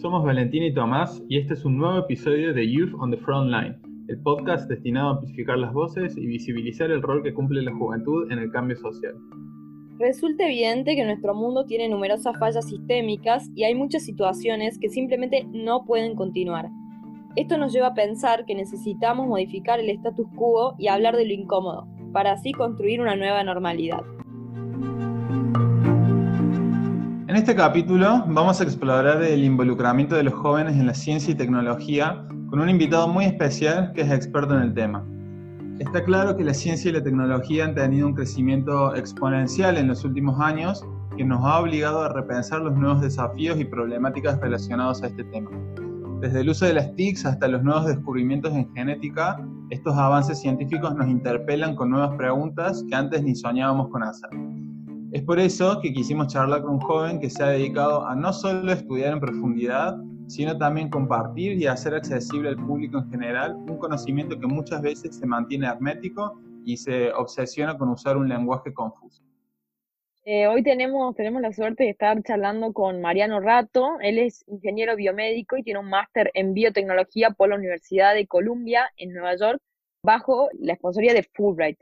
somos Valentina y Tomás y este es un nuevo episodio de Youth on the Front Line, el podcast destinado a amplificar las voces y visibilizar el rol que cumple la juventud en el cambio social. Resulta evidente que nuestro mundo tiene numerosas fallas sistémicas y hay muchas situaciones que simplemente no pueden continuar. Esto nos lleva a pensar que necesitamos modificar el status quo y hablar de lo incómodo, para así construir una nueva normalidad. En este capítulo vamos a explorar el involucramiento de los jóvenes en la ciencia y tecnología con un invitado muy especial que es experto en el tema. Está claro que la ciencia y la tecnología han tenido un crecimiento exponencial en los últimos años que nos ha obligado a repensar los nuevos desafíos y problemáticas relacionados a este tema. Desde el uso de las TICs hasta los nuevos descubrimientos en genética, estos avances científicos nos interpelan con nuevas preguntas que antes ni soñábamos con hacer. Es por eso que quisimos charlar con un joven que se ha dedicado a no solo estudiar en profundidad, sino también compartir y hacer accesible al público en general un conocimiento que muchas veces se mantiene hermético y se obsesiona con usar un lenguaje confuso. Eh, hoy tenemos, tenemos la suerte de estar charlando con Mariano Rato. Él es ingeniero biomédico y tiene un máster en biotecnología por la Universidad de Columbia en Nueva York bajo la sponsoría de Fulbright.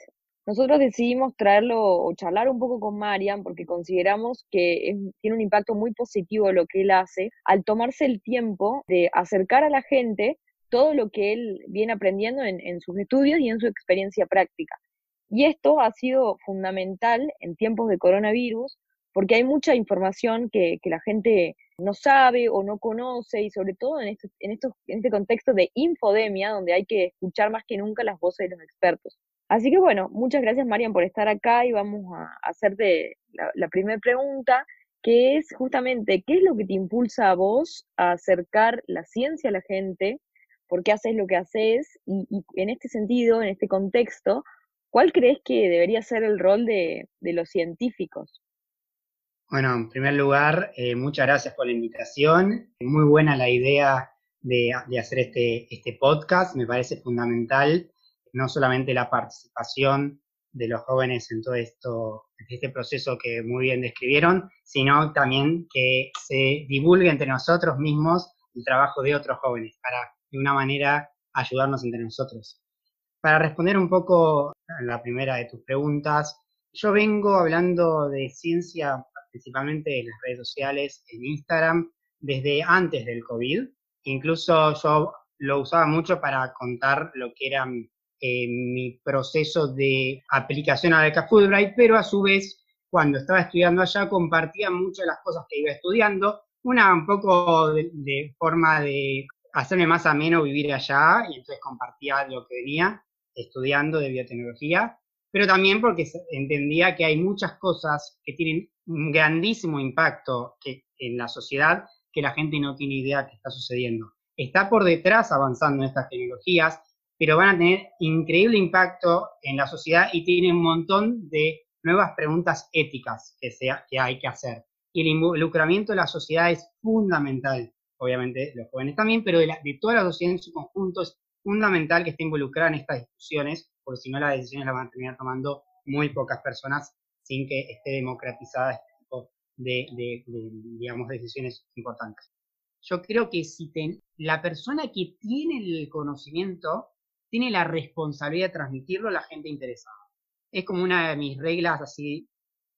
Nosotros decidimos traerlo o charlar un poco con Marian porque consideramos que tiene un impacto muy positivo lo que él hace al tomarse el tiempo de acercar a la gente todo lo que él viene aprendiendo en, sus estudios y en su experiencia práctica. Y esto ha sido fundamental en tiempos de coronavirus porque hay mucha información que, la gente no sabe o no conoce y sobre todo en este, en, en este contexto de infodemia donde hay que escuchar más que nunca las voces de los expertos. Así que bueno, muchas gracias Marian por estar acá y vamos a hacerte la, primera pregunta, que es justamente, ¿qué es lo que te impulsa a vos a acercar la ciencia a la gente? ¿Por qué haces lo que haces? Y, en este sentido, en este contexto, ¿cuál crees que debería ser el rol de, los científicos? Bueno, en primer lugar, eh, muchas gracias por la invitación. Muy buena la idea de, de hacer este, este podcast, me parece fundamental no solamente la participación de los jóvenes en todo esto, este proceso que muy bien describieron, sino también que se divulgue entre nosotros mismos el trabajo de otros jóvenes para de una manera ayudarnos entre nosotros. Para responder un poco a la primera de tus preguntas, yo vengo hablando de ciencia principalmente en las redes sociales, en Instagram, desde antes del COVID. Incluso yo lo usaba mucho para contar lo que eran en mi proceso de aplicación a la beca Fulbright, pero a su vez, cuando estaba estudiando allá, compartía muchas de las cosas que iba estudiando, una un poco de, forma de hacerme más ameno vivir allá, y entonces compartía lo que venía estudiando de biotecnología, pero también porque entendía que hay muchas cosas que tienen un grandísimo impacto que, en la sociedad que la gente no tiene idea que está sucediendo. Está por detrás avanzando en estas tecnologías, pero van a tener increíble impacto en la sociedad y tienen un montón de nuevas preguntas éticas que, sea, que hay que hacer. Y el involucramiento de la sociedad es fundamental, obviamente los jóvenes también, pero de, toda la sociedad en su conjunto es fundamental que esté involucrada en estas discusiones, porque si no las decisiones las van a terminar tomando muy pocas personas sin que esté democratizada este tipo de, de, digamos, decisiones importantes. Yo creo que si la persona que tiene el conocimiento tiene la responsabilidad de transmitirlo a la gente interesada. Es como una de mis reglas así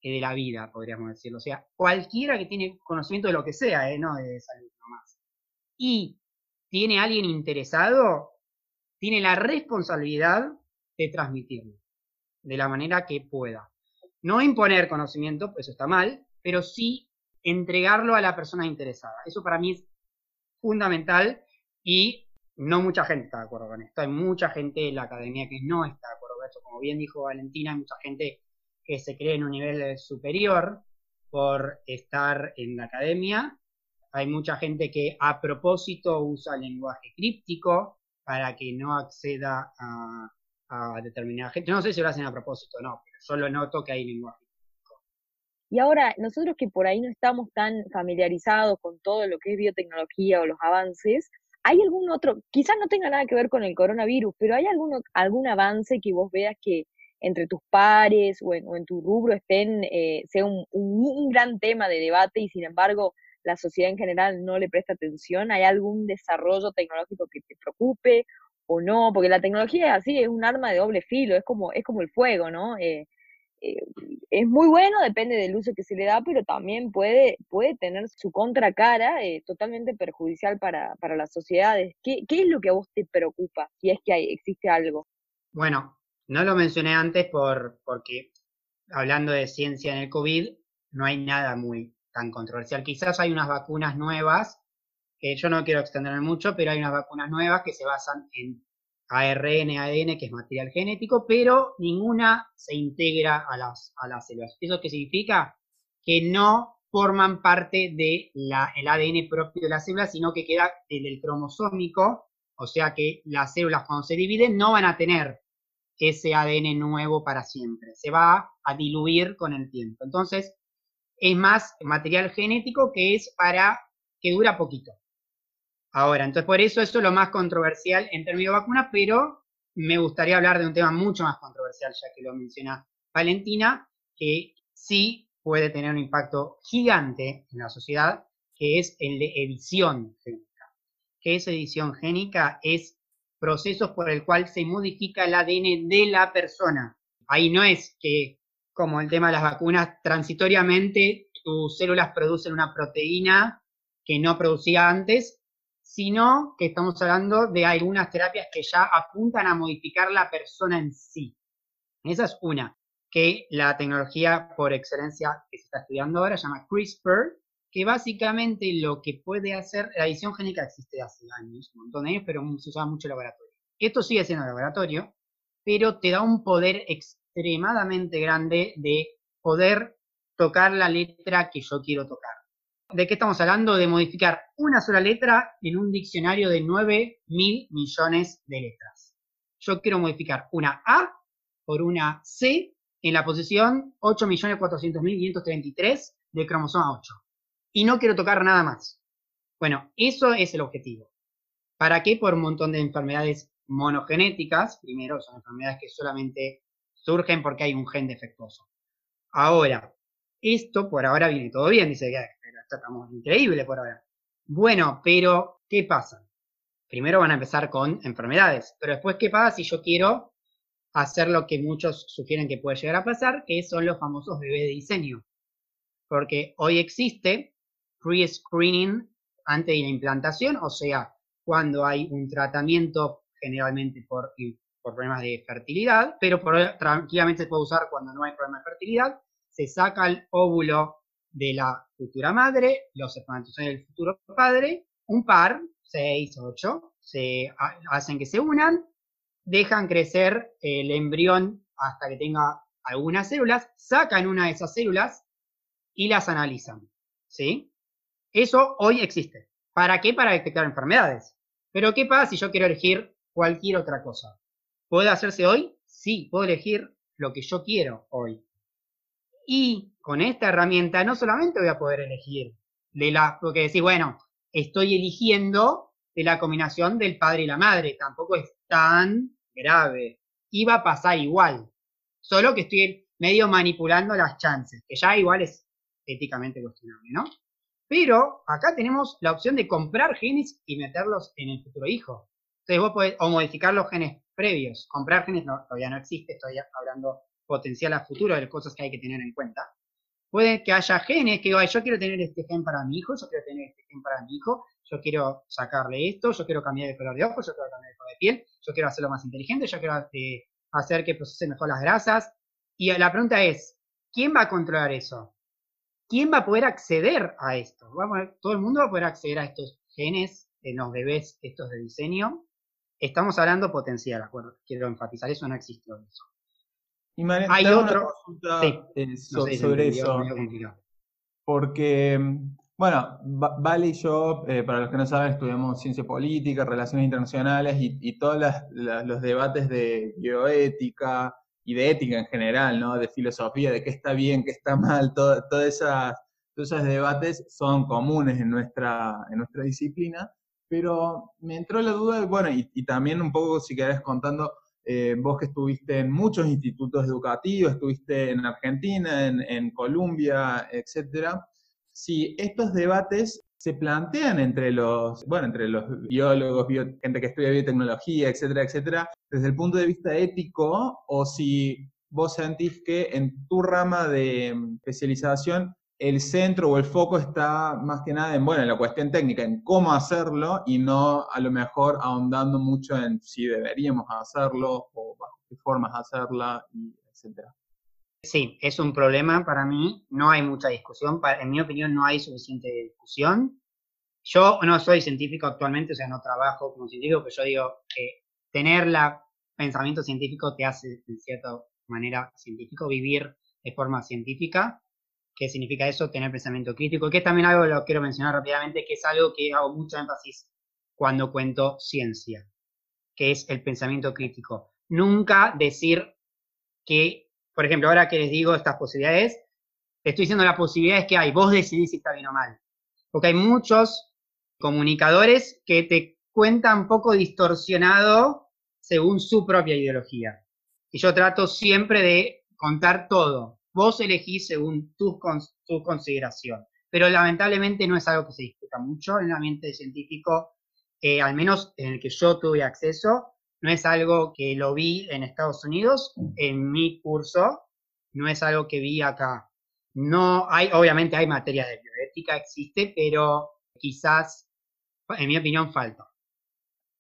de la vida, podríamos decirlo. O sea, cualquiera que tiene conocimiento de lo que sea, ¿eh? no de salud nomás, y tiene alguien interesado, tiene la responsabilidad de transmitirlo de la manera que pueda. No imponer conocimiento, pues eso está mal, pero sí entregarlo a la persona interesada. Eso para mí es fundamental y no mucha gente está de acuerdo con esto. Hay mucha gente en la academia que no está de acuerdo con esto. Como bien dijo Valentina, hay mucha gente que se cree en un nivel superior por estar en la academia. Hay mucha gente que a propósito usa lenguaje críptico para que no acceda a, a determinada gente. No sé si lo hacen a propósito o no, pero solo noto que hay lenguaje críptico. Y ahora, nosotros que por ahí no estamos tan familiarizados con todo lo que es biotecnología o los avances, ¿Hay algún otro, quizás no tenga nada que ver con el coronavirus, pero hay algún, algún avance que vos veas que entre tus pares o en, tu rubro estén, eh, sea un, gran tema de debate y sin embargo la sociedad en general no le presta atención? ¿Hay algún desarrollo tecnológico que te preocupe o no? Porque la tecnología es así, es un arma de doble filo, es como, es como el fuego, ¿no? Eh, eh, es muy bueno, depende del uso que se le da, pero también puede, puede tener su contracara eh, totalmente perjudicial para, para las sociedades. ¿Qué, ¿Qué, es lo que a vos te preocupa, si es que hay, existe algo? Bueno, no lo mencioné antes por, porque hablando de ciencia en el COVID, no hay nada muy tan controversial. Quizás hay unas vacunas nuevas, que yo no quiero extenderme mucho, pero hay unas vacunas nuevas que se basan en ARN, ADN, que es material genético, pero ninguna se integra a las, a las células. ¿Eso qué significa? Que no forman parte del el ADN propio de la célula, sino que queda el, el cromosómico, o sea que las células cuando se dividen no van a tener ese ADN nuevo para siempre, se va a diluir con el tiempo. Entonces, es más material genético que es para que dura poquito. Ahora, entonces por eso eso es lo más controversial en términos de vacunas, pero me gustaría hablar de un tema mucho más controversial, ya que lo menciona Valentina, que sí puede tener un impacto gigante en la sociedad, que es el de edición génica. ¿Qué es edición génica? Es procesos por el cual se modifica el ADN de la persona. Ahí no es que, como el tema de las vacunas, transitoriamente tus células producen una proteína que no producía antes, sino que estamos hablando de algunas terapias que ya apuntan a modificar la persona en sí. Esa es una, que la tecnología por excelencia que se está estudiando ahora se llama CRISPR, que básicamente lo que puede hacer, la edición génica existe hace años, un montón de años, pero se usa mucho en laboratorio. Esto sigue siendo laboratorio, pero te da un poder extremadamente grande de poder tocar la letra que yo quiero tocar. ¿De qué estamos hablando? De modificar una sola letra en un diccionario de 9 mil millones de letras. Yo quiero modificar una A por una C en la posición 8.400.533 del cromosoma 8 y no quiero tocar nada más. Bueno, eso es el objetivo. ¿Para qué? Por un montón de enfermedades monogenéticas. Primero, son enfermedades que solamente surgen porque hay un gen defectuoso. Ahora, esto por ahora viene todo bien, dice estamos increíble por ahora. Bueno, pero ¿qué pasa? Primero van a empezar con enfermedades, pero después ¿qué pasa si yo quiero hacer lo que muchos sugieren que puede llegar a pasar, que son los famosos bebés de diseño? Porque hoy existe pre-screening antes de la implantación, o sea, cuando hay un tratamiento generalmente por, por problemas de fertilidad, pero tranquilamente se puede usar cuando no hay problema de fertilidad, se saca el óvulo de la futura madre, los espermatozoides del futuro padre, un par, seis, ocho, se hacen que se unan, dejan crecer el embrión hasta que tenga algunas células, sacan una de esas células y las analizan, ¿sí? Eso hoy existe. ¿Para qué? Para detectar enfermedades. Pero ¿qué pasa si yo quiero elegir cualquier otra cosa? ¿Puede hacerse hoy? Sí, puedo elegir lo que yo quiero hoy. Y con esta herramienta no solamente voy a poder elegir de la, porque decir, bueno, estoy eligiendo de la combinación del padre y la madre, tampoco es tan grave. Iba a pasar igual, solo que estoy medio manipulando las chances, que ya igual es éticamente cuestionable, ¿no? Pero acá tenemos la opción de comprar genes y meterlos en el futuro hijo. Entonces vos podés, o modificar los genes previos. Comprar genes todavía no existe, estoy hablando potencial a futuro de cosas que hay que tener en cuenta. Puede que haya genes que, yo quiero tener este gen para mi hijo, yo quiero tener este gen para mi hijo, yo quiero sacarle esto, yo quiero cambiar el color de ojos, yo quiero cambiar el color de piel, yo quiero hacerlo más inteligente, yo quiero eh, hacer que procese mejor las grasas. Y la pregunta es, ¿quién va a controlar eso? ¿quién va a poder acceder a esto? todo el mundo va a poder acceder a estos genes en los bebés estos de diseño. Estamos hablando potencial, acuerdo, quiero enfatizar, eso no existe hoy. Y Hay otro eh, sobre eso. Porque, bueno, Vale y yo, eh, para los que no saben, estudiamos ciencia política, relaciones internacionales y, todos los debates de bioética, y de ética en general, ¿no? De filosofía, de qué está bien, qué está mal, todas esas, todos esos debates son comunes en nuestra, en nuestra disciplina, pero me entró la duda, bueno, y, también un poco, si querés contando, eh, vos que estuviste en muchos institutos educativos, estuviste en Argentina, en, Colombia, etcétera, si estos debates se plantean entre los, bueno, entre los biólogos, gente que estudia biotecnología, etcétera, etcétera, desde el punto de vista ético, o si vos sentís que en tu rama de especialización el centro o el foco está más que nada en, bueno, en la cuestión técnica, en cómo hacerlo y no a lo mejor ahondando mucho en si deberíamos hacerlo o bajo qué formas hacerla, etcétera. Sí, es un problema para mí, no hay mucha discusión, en mi opinión no hay suficiente discusión. Yo no soy científico actualmente, o sea, no trabajo como científico, pero yo digo que tener la pensamiento científico te hace, de cierta manera, científico, vivir de forma científica. ¿Qué significa eso? Tener pensamiento crítico, que es también algo que lo quiero mencionar rápidamente, que es algo que hago mucho énfasis cuando cuento ciencia, que es el pensamiento crítico. Nunca decir que, por ejemplo, ahora que les digo estas posibilidades, estoy diciendo las posibilidades que hay, vos decidís si está bien o mal. Porque hay muchos comunicadores que te cuentan poco distorsionado según su propia ideología. Y yo trato siempre de contar todo, Vos elegís según tu, tu consideración. Pero lamentablemente no es algo que se discuta mucho en el ambiente científico, eh, al menos en el que yo tuve acceso. No es algo que lo vi en Estados Unidos, en mi curso, no es algo que vi acá. No hay, obviamente hay materia de bioética, existe, pero quizás, en mi opinión, falta.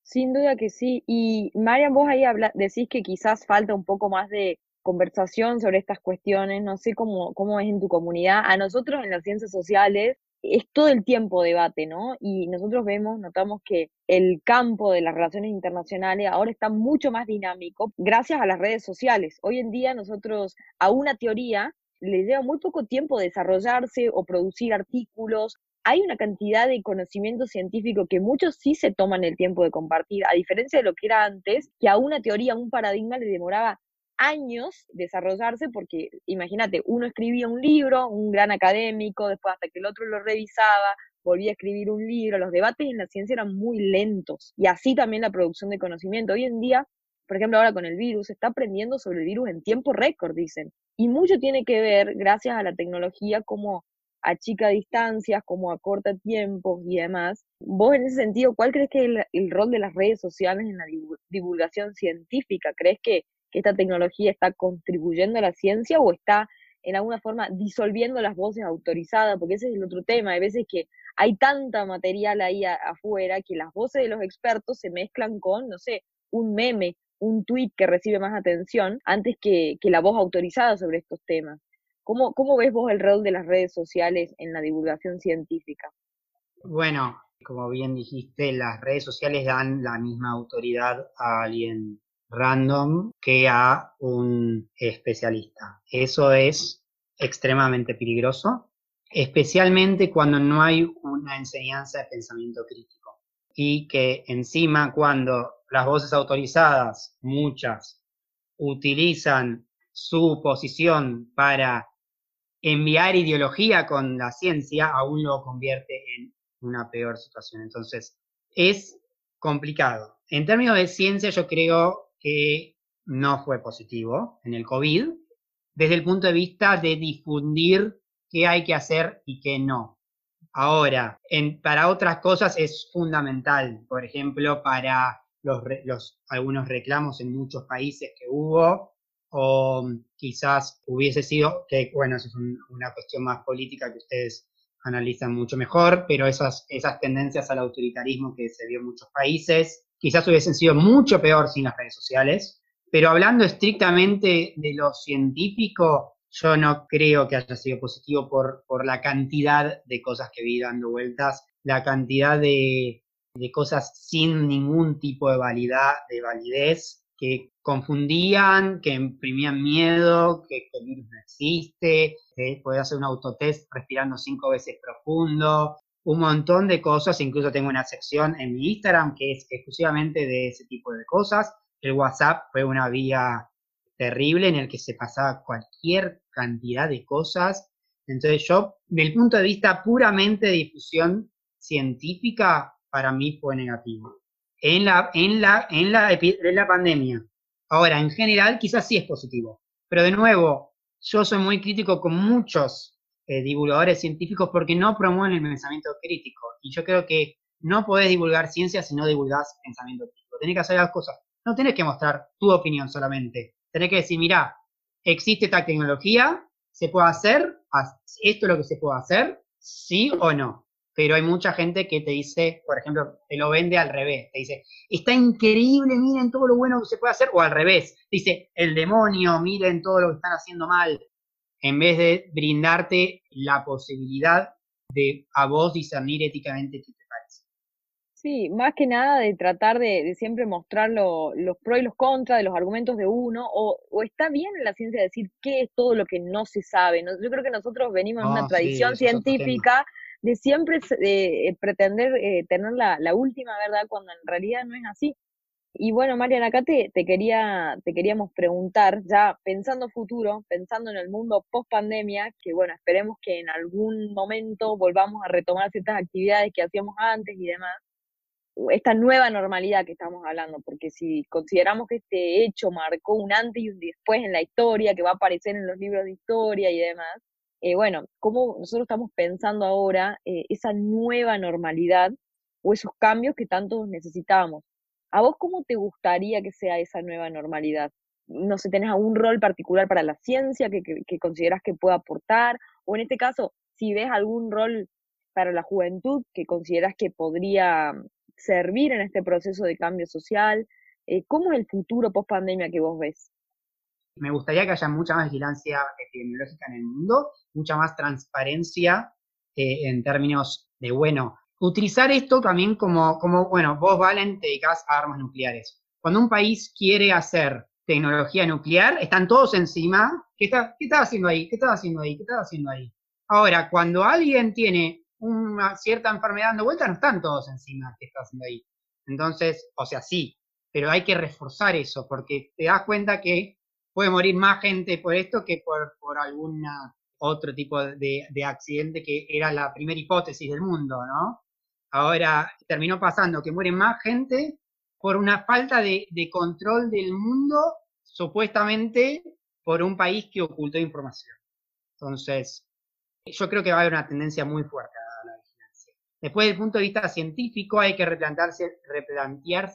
Sin duda que sí. Y Marian, vos ahí habla, decís que quizás falta un poco más de conversación sobre estas cuestiones, no sé cómo, cómo es en tu comunidad. A nosotros en las ciencias sociales es todo el tiempo debate, ¿no? Y nosotros vemos, notamos que el campo de las relaciones internacionales ahora está mucho más dinámico gracias a las redes sociales. Hoy en día nosotros a una teoría le lleva muy poco tiempo desarrollarse o producir artículos. Hay una cantidad de conocimiento científico que muchos sí se toman el tiempo de compartir, a diferencia de lo que era antes, que a una teoría, a un paradigma le demoraba años desarrollarse porque imagínate, uno escribía un libro, un gran académico, después hasta que el otro lo revisaba, volvía a escribir un libro, los debates en la ciencia eran muy lentos y así también la producción de conocimiento. Hoy en día, por ejemplo, ahora con el virus, se está aprendiendo sobre el virus en tiempo récord, dicen. Y mucho tiene que ver, gracias a la tecnología, como chica distancias, como acorta tiempos y demás. Vos en ese sentido, ¿cuál crees que es el, el rol de las redes sociales en la divulgación científica? ¿Crees que que esta tecnología está contribuyendo a la ciencia o está en alguna forma disolviendo las voces autorizadas, porque ese es el otro tema, hay veces que hay tanta material ahí afuera que las voces de los expertos se mezclan con, no sé, un meme, un tweet que recibe más atención antes que, la voz autorizada sobre estos temas. ¿Cómo, ¿Cómo ves vos el rol de las redes sociales en la divulgación científica? Bueno, como bien dijiste, las redes sociales dan la misma autoridad a alguien random que a un especialista. Eso es extremadamente peligroso, especialmente cuando no hay una enseñanza de pensamiento crítico. Y que encima cuando las voces autorizadas, muchas, utilizan su posición para enviar ideología con la ciencia, aún lo convierte en una peor situación. Entonces, es complicado. En términos de ciencia, yo creo que no fue positivo en el COVID, desde el punto de vista de difundir qué hay que hacer y qué no. Ahora, para otras cosas es fundamental, por ejemplo, para los, algunos reclamos en muchos países que hubo, o quizás hubiese sido, que bueno, eso es una cuestión más política que ustedes analizan mucho mejor, pero esas, esas tendencias al autoritarismo que se vio en muchos países, quizás hubiesen sido mucho peor sin las redes sociales, pero hablando estrictamente de lo científico, yo no creo que haya sido positivo por, por la cantidad de cosas que vi dando vueltas, la cantidad de, de cosas sin ningún tipo de, validad, de validez, que confundían, que imprimían miedo, que, el virus no existe, que podía hacer un autotest respirando cinco veces profundo, un montón de cosas, incluso tengo una sección en mi Instagram que es exclusivamente de ese tipo de cosas. El WhatsApp fue una vía terrible en el que se pasaba cualquier cantidad de cosas. Entonces yo, del punto de vista puramente de difusión científica, para mí fue negativo. En la, en la, en la, en la pandemia. Ahora, en general, quizás sí es positivo. Pero de nuevo, yo soy muy crítico con muchos eh, divulgadores científicos porque no promueven el pensamiento crítico. Y yo creo que no podés divulgar ciencia si no divulgás pensamiento crítico. Tenés que hacer las cosas. No tenés que mostrar tu opinión solamente. Tenés que decir, mira, existe esta tecnología, se puede hacer, esto es lo que se puede hacer, sí o no. Pero hay mucha gente que te dice, por ejemplo, te lo vende al revés. Te dice, está increíble, miren todo lo bueno que se puede hacer. O al revés, dice, el demonio, miren todo lo que están haciendo mal. En vez de brindarte la posibilidad de a vos discernir éticamente qué te parece. Sí, más que nada de tratar de, siempre mostrar los pros y los contras de los argumentos de uno, o, está bien en la ciencia decir qué es todo lo que no se sabe. Yo creo que nosotros venimos de una ah, tradición científica de siempre eh, pretender eh, tener la, la, última verdad cuando en realidad no es así. Y bueno, Mariana, acá te, te, quería, te queríamos preguntar, ya pensando futuro, pensando en el mundo post pandemia, que bueno, esperemos que en algún momento volvamos a retomar ciertas actividades que hacíamos antes y demás, esta nueva normalidad que estamos hablando, porque si consideramos que este hecho marcó un antes y un después en la historia, que va a aparecer en los libros de historia y demás, eh, bueno, cómo nosotros estamos pensando ahora eh, esa nueva normalidad o esos cambios que tanto necesitamos. ¿A vos cómo te gustaría que sea esa nueva normalidad? No sé, ¿tenés algún rol particular para la ciencia que, que, que consideras que pueda aportar? O en este caso, si ves algún rol para la juventud que consideras que podría servir en este proceso de cambio social? Eh, ¿Cómo es el futuro post pandemia que vos ves? Me gustaría que haya mucha más vigilancia epidemiológica en el mundo, mucha más transparencia eh, en términos de, bueno, utilizar esto también como, bueno, vos, Valen, te dedicás a armas nucleares. Cuando un país quiere hacer tecnología nuclear, están todos encima. ¿Qué está, qué está haciendo ahí? ¿Qué está haciendo ahí? ¿Qué está haciendo ahí? Ahora, cuando alguien tiene una cierta enfermedad dando vuelta, no están todos encima que está haciendo ahí. Entonces, o sea, sí, pero hay que reforzar eso, porque te das cuenta que puede morir más gente por esto que por, por algún otro tipo de, de, accidente que era la primera hipótesis del mundo, ¿no? Ahora terminó pasando que muere más gente por una falta de, control del mundo, supuestamente por un país que ocultó información. Entonces, yo creo que va a haber una tendencia muy fuerte Después, desde el punto de vista científico, hay que replantearse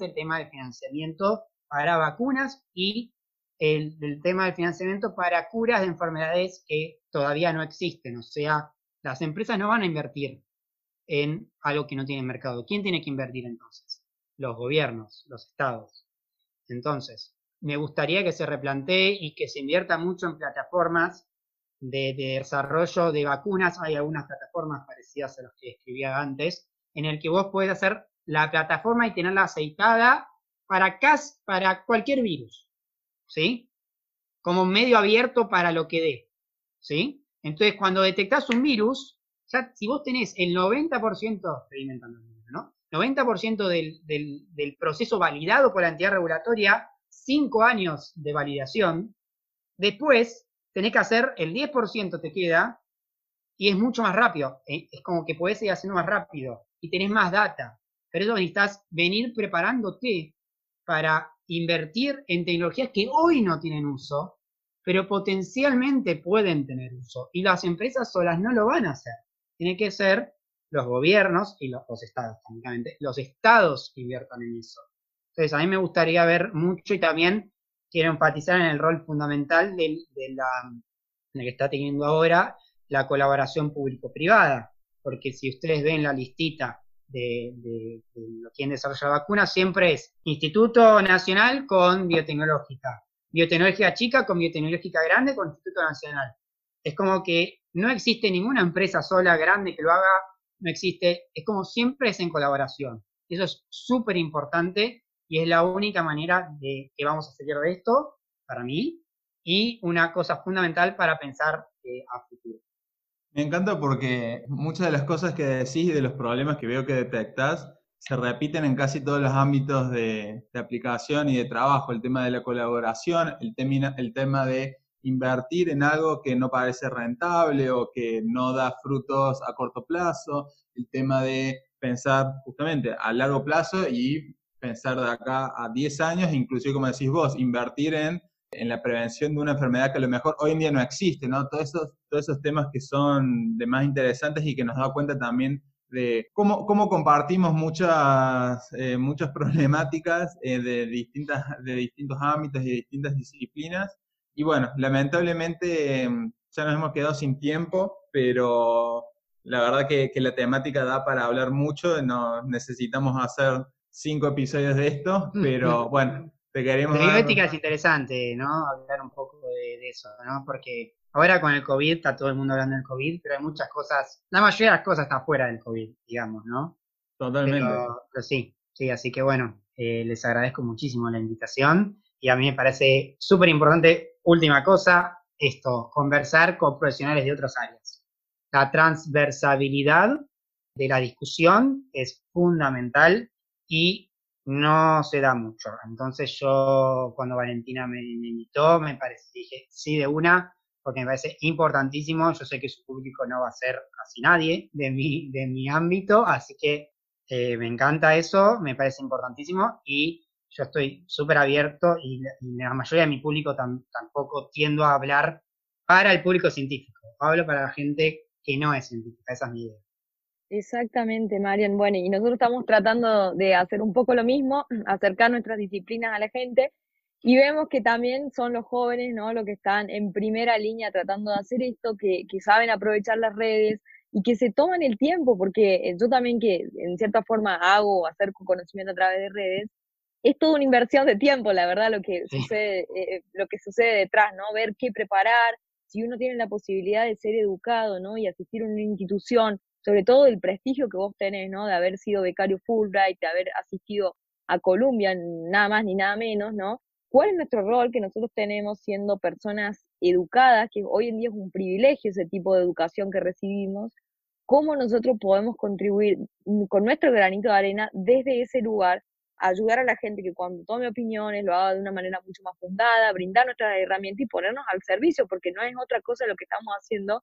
el tema del financiamiento para vacunas y el, tema del financiamiento para curas de enfermedades que todavía no existen. O sea, las empresas no van a invertir en algo que no tiene mercado. ¿Quién tiene que invertir entonces? Los gobiernos, los estados. Entonces, me gustaría que se replantee y que se invierta mucho en plataformas de, desarrollo de vacunas, hay algunas plataformas parecidas a las que escribía antes, en el que vos podés hacer la plataforma y tenerla aceitada para, para cualquier virus, ¿sí? Como medio abierto para lo que dé, ¿sí? Entonces, cuando detectás un virus, si vos tenés el 90%, estoy inventando ¿no? 90% del, del, del proceso validado por la entidad regulatoria, 5 años de validación, después tenés que hacer el 10% te queda y es mucho más rápido. Eh, es como que podés ir haciendo más rápido y tenés más data. Pero eso necesitas venir preparándote para invertir en tecnologías que hoy no tienen uso, pero potencialmente pueden tener uso. Y las empresas solas no lo van a hacer. Tiene que ser los gobiernos y los, estados, técnicamente, los estados que inviertan en eso. Entonces, a mí me gustaría ver mucho y también quiero enfatizar en el rol fundamental de, la, que está teniendo ahora la colaboración público-privada, porque si ustedes ven la listita de, de, de quien desarrolla la vacuna, siempre es Instituto Nacional con biotecnológica, biotecnológica chica con biotecnológica grande con Instituto Nacional. Es como que no existe ninguna empresa sola grande que lo haga, no existe, es como siempre es en colaboración. Eso es súper importante y es la única manera de que vamos a salir de esto, para mí, y una cosa fundamental para pensar eh, a futuro. Me encanta porque muchas de las cosas que decís y de los problemas que veo que detectás se repiten en casi todos los ámbitos de, aplicación y de trabajo. El tema de la colaboración, el tema de invertir en algo que no parece rentable o que no da frutos a corto plazo, el tema de pensar justamente a largo plazo y pensar de acá a 10 años, inclusive como decís vos, invertir en en la prevención de una enfermedad que a lo mejor hoy en día no existe, ¿no? Todos esos, todos esos temas que son de más interesantes y que nos da cuenta también de cómo, cómo compartimos muchas, eh, muchas problemáticas eh, de, distintas, de distintos ámbitos y distintas disciplinas. Y bueno, lamentablemente em, ya nos hemos quedado sin tiempo, pero la verdad que, que, la temática da para hablar mucho, no, necesitamos hacer cinco episodios de esto, pero bueno, te queremos... La bioética es interesante, ¿no? Hablar un poco de, eso, ¿no? Porque ahora con el COVID está todo el mundo hablando del COVID, pero hay muchas cosas, la mayoría de las cosas está fuera del COVID, digamos, ¿no? Totalmente. Pero, sí, sí, así que bueno, eh, les agradezco muchísimo la invitación y a mí me parece súper importante, última cosa, esto, conversar con profesionales de otras áreas. La transversabilidad de la discusión es fundamental y no se da mucho. Entonces yo, cuando Valentina me, invitó, me parece, dije sí de una, porque me parece importantísimo. Yo sé que su público no va a ser casi nadie de mi, de mi ámbito, así que eh, me encanta eso, me parece importantísimo y yo estoy súper abierto y la, mayoría de mi público tampoco tiendo a hablar para el público científico. Hablo para la gente que no es científica, esa es mi idea. Exactamente, Marian. Bueno, y nosotros estamos tratando de hacer un poco lo mismo, acercar nuestras disciplinas a la gente y vemos que también son los jóvenes, ¿no? Los que están en primera línea tratando de hacer esto, que, saben aprovechar las redes y que se toman el tiempo, porque eh, yo también que en cierta forma hago acerco conocimiento a través de redes, es toda una inversión de tiempo, la verdad, lo que sucede, eh, lo que sucede detrás, ¿no? Ver qué preparar, si uno tiene la posibilidad de ser educado, ¿no? Y asistir a una institución sobre todo el prestigio que vos tenés, ¿no? De haber sido becario Fulbright, de haber asistido a Columbia, nada más ni nada menos, ¿no? ¿Cuál es nuestro rol que nosotros tenemos siendo personas educadas, que hoy en día es un privilegio ese tipo de educación que recibimos? ¿Cómo nosotros podemos contribuir con nuestro granito de arena desde ese lugar ayudar a la gente que cuando tome opiniones lo haga de una manera mucho más fundada, brindar nuestras herramientas y ponernos al servicio, porque no es otra cosa lo que estamos haciendo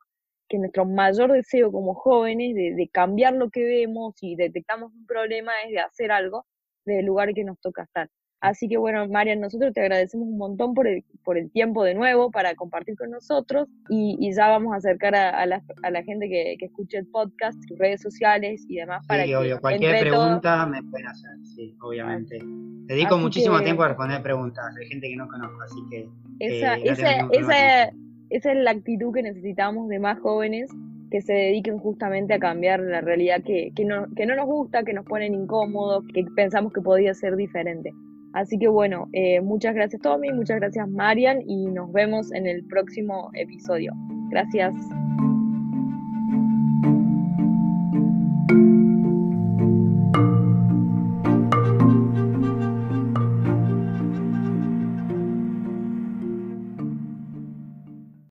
que nuestro mayor deseo como jóvenes de, cambiar lo que vemos y detectamos un problema es de hacer algo del lugar que nos toca estar. Así que bueno, Marian, nosotros te agradecemos un montón por el, por el tiempo de nuevo para compartir con nosotros y, ya vamos a acercar a, la, a la, gente que, que, escuche el podcast, tus redes sociales y demás. para que obvio. Cualquier pregunta me pueden hacer, sí, obviamente. Dedico muchísimo tiempo a responder preguntas de gente que no conozco, así que... Esa, eh, esa, esa, esa es la actitud que necesitamos de más jóvenes que se dediquen justamente a cambiar la realidad que, que, no, que no nos gusta, que nos ponen incómodos, que pensamos que podía ser diferente. Así que bueno, eh, muchas gracias Tommy, muchas gracias Marian y nos vemos en el próximo episodio. Gracias.